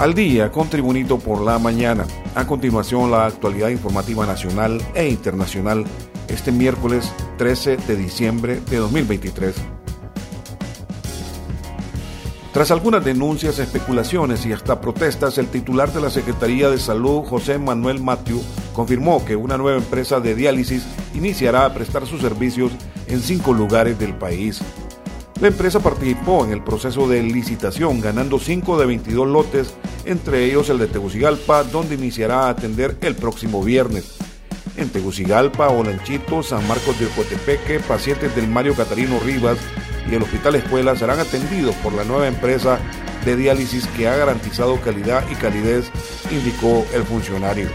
al día con Tribunito por la mañana. A continuación, la actualidad informativa nacional e internacional este miércoles 13 de diciembre de 2023. Tras algunas denuncias, especulaciones y hasta protestas, el titular de la Secretaría de Salud, José Manuel Matiu, confirmó que una nueva empresa de diálisis iniciará a prestar sus servicios en cinco lugares del país. La empresa participó en el proceso de licitación, ganando 5 de 22 lotes, entre ellos el de Tegucigalpa, donde iniciará a atender el próximo viernes. En Tegucigalpa, Olanchito, San Marcos de Ocotepeque, pacientes del Mario Catarino Rivas y el Hospital Escuela serán atendidos por la nueva empresa de diálisis que ha garantizado calidad y calidez, indicó el funcionario.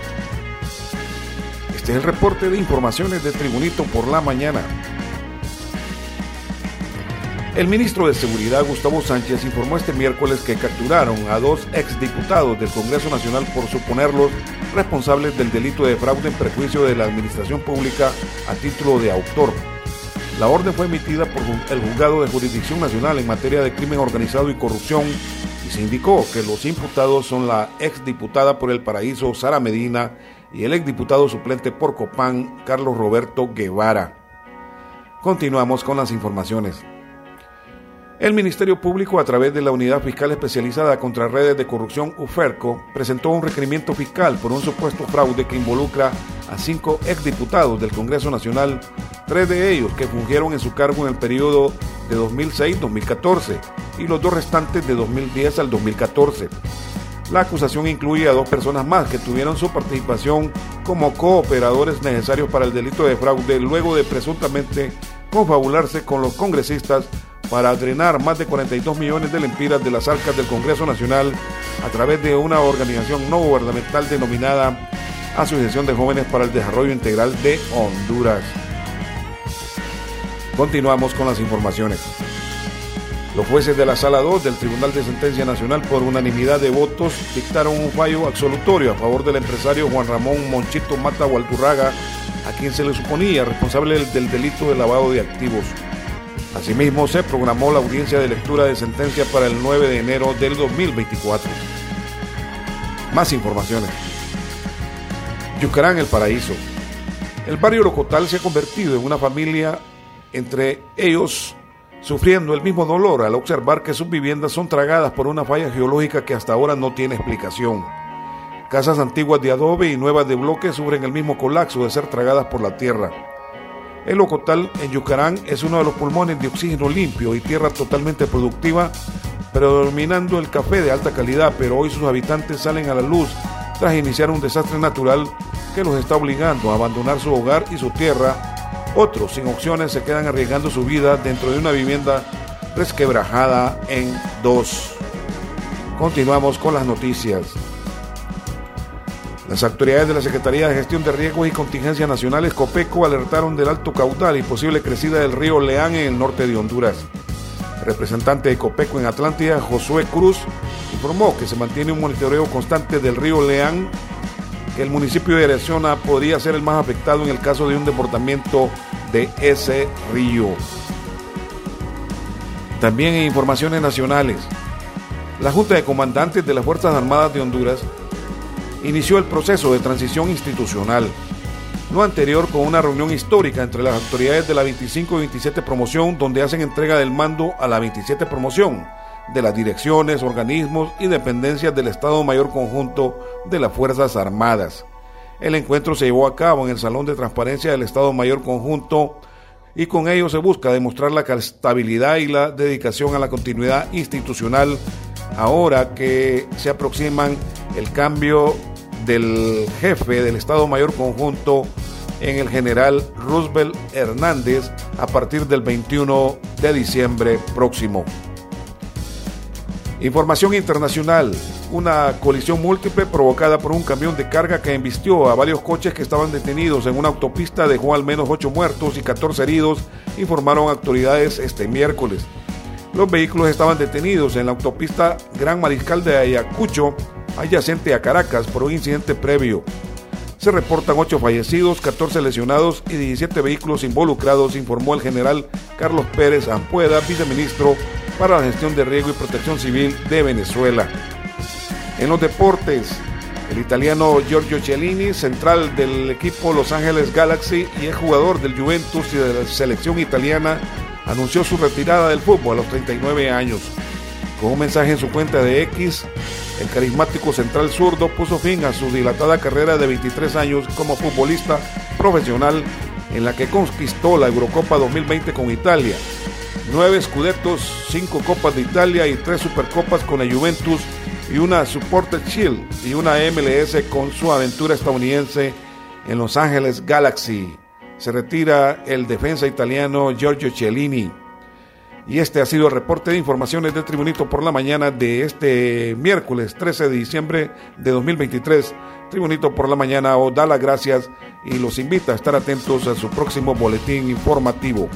Este es el reporte de informaciones de Tribunito por la mañana. El ministro de Seguridad, Gustavo Sánchez, informó este miércoles que capturaron a dos exdiputados del Congreso Nacional por suponerlos responsables del delito de fraude en prejuicio de la administración pública a título de autor. La orden fue emitida por el Juzgado de Jurisdicción Nacional en materia de crimen organizado y corrupción y se indicó que los imputados son la exdiputada por el Paraíso, Sara Medina, y el exdiputado suplente por Copán, Carlos Roberto Guevara. Continuamos con las informaciones. El Ministerio Público, a través de la Unidad Fiscal Especializada contra Redes de Corrupción UFERCO, presentó un requerimiento fiscal por un supuesto fraude que involucra a cinco exdiputados del Congreso Nacional, tres de ellos que fungieron en su cargo en el periodo de 2006-2014 y los dos restantes de 2010 al 2014. La acusación incluye a dos personas más que tuvieron su participación como cooperadores necesarios para el delito de fraude luego de presuntamente confabularse con los congresistas para drenar más de 42 millones de lempiras de las arcas del Congreso Nacional a través de una organización no gubernamental denominada Asociación de Jóvenes para el Desarrollo Integral de Honduras. Continuamos con las informaciones. Los jueces de la Sala 2 del Tribunal de Sentencia Nacional por unanimidad de votos dictaron un fallo absolutorio a favor del empresario Juan Ramón Monchito Mata Gualturraga, a quien se le suponía responsable del delito de lavado de activos. Asimismo, se programó la audiencia de lectura de sentencia para el 9 de enero del 2024. Más informaciones. Yucarán, el paraíso. El barrio Locotal se ha convertido en una familia, entre ellos sufriendo el mismo dolor al observar que sus viviendas son tragadas por una falla geológica que hasta ahora no tiene explicación. Casas antiguas de adobe y nuevas de bloque sufren el mismo colapso de ser tragadas por la tierra. El Ocotal en Yucarán es uno de los pulmones de oxígeno limpio y tierra totalmente productiva, predominando el café de alta calidad, pero hoy sus habitantes salen a la luz tras iniciar un desastre natural que los está obligando a abandonar su hogar y su tierra. Otros, sin opciones, se quedan arriesgando su vida dentro de una vivienda resquebrajada en dos. Continuamos con las noticias. Las autoridades de la Secretaría de Gestión de Riesgos y Contingencias Nacionales, COPECO, alertaron del alto caudal y posible crecida del río Leán en el norte de Honduras. El representante de COPECO en Atlántida, Josué Cruz, informó que se mantiene un monitoreo constante del río Leán, que el municipio de Ereciona podría ser el más afectado en el caso de un desbordamiento de ese río. También en informaciones nacionales, la Junta de Comandantes de las Fuerzas Armadas de Honduras inició el proceso de transición institucional. Lo anterior con una reunión histórica entre las autoridades de la 25 y 27 promoción donde hacen entrega del mando a la 27 promoción de las direcciones, organismos y dependencias del Estado Mayor Conjunto de las Fuerzas Armadas. El encuentro se llevó a cabo en el Salón de Transparencia del Estado Mayor Conjunto y con ello se busca demostrar la estabilidad y la dedicación a la continuidad institucional ahora que se aproximan el cambio del jefe del Estado Mayor Conjunto en el general Roosevelt Hernández a partir del 21 de diciembre próximo. Información internacional. Una colisión múltiple provocada por un camión de carga que embistió a varios coches que estaban detenidos en una autopista dejó al menos 8 muertos y 14 heridos, informaron autoridades este miércoles. Los vehículos estaban detenidos en la autopista Gran Mariscal de Ayacucho adyacente a Caracas por un incidente previo. Se reportan 8 fallecidos, 14 lesionados y 17 vehículos involucrados, informó el general Carlos Pérez Ampueda, viceministro para la gestión de riesgo y protección civil de Venezuela. En los deportes, el italiano Giorgio Cellini, central del equipo Los Ángeles Galaxy y es jugador del Juventus y de la selección italiana, anunció su retirada del fútbol a los 39 años. Con un mensaje en su cuenta de X, el carismático central zurdo puso fin a su dilatada carrera de 23 años como futbolista profesional en la que conquistó la Eurocopa 2020 con Italia, nueve Scudettos, cinco Copas de Italia y tres Supercopas con la Juventus y una Supporter Shield y una MLS con su aventura estadounidense en Los Ángeles Galaxy. Se retira el defensa italiano Giorgio Cellini. Y este ha sido el reporte de informaciones de Tribunito por la mañana de este miércoles 13 de diciembre de 2023. Tribunito por la mañana os da las gracias y los invita a estar atentos a su próximo boletín informativo.